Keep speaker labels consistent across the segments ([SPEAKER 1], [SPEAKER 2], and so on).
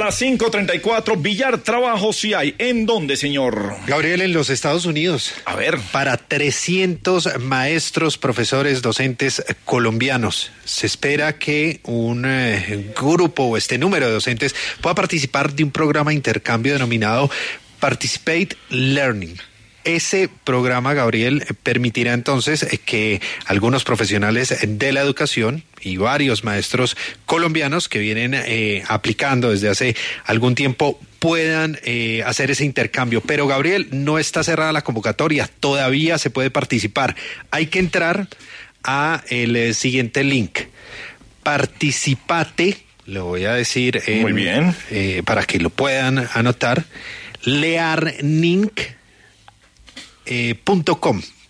[SPEAKER 1] Las 5.34, Villar Trabajo sí hay. ¿En dónde, señor?
[SPEAKER 2] Gabriel, en los Estados Unidos.
[SPEAKER 1] A ver.
[SPEAKER 2] Para 300 maestros, profesores, docentes colombianos. Se espera que un eh, grupo o este número de docentes pueda participar de un programa de intercambio denominado Participate Learning. Ese programa, Gabriel, eh, permitirá entonces eh, que algunos profesionales de la educación y varios maestros colombianos que vienen eh, aplicando desde hace algún tiempo puedan eh, hacer ese intercambio. Pero, Gabriel, no está cerrada la convocatoria, todavía se puede participar. Hay que entrar a el siguiente link. Participate, lo voy a decir en-
[SPEAKER 1] Muy bien.
[SPEAKER 2] eh, para que lo puedan anotar, learning eh, punto com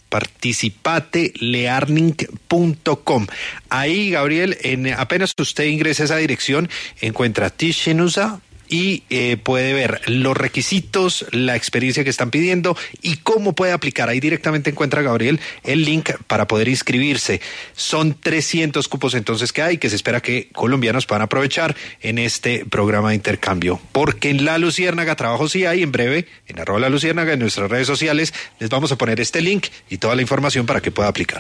[SPEAKER 2] participatelearning.com ahí Gabriel en, apenas usted ingresa a esa dirección encuentra Tishenusa y eh, puede ver los requisitos, la experiencia que están pidiendo y cómo puede aplicar. Ahí directamente encuentra Gabriel el link para poder inscribirse. Son 300 cupos entonces que hay que se espera que colombianos puedan aprovechar en este programa de intercambio. Porque en La Luciérnaga trabajo sí hay, en breve, en arroba La Luciérnaga, en nuestras redes sociales, les vamos a poner este link y toda la información para que pueda aplicar.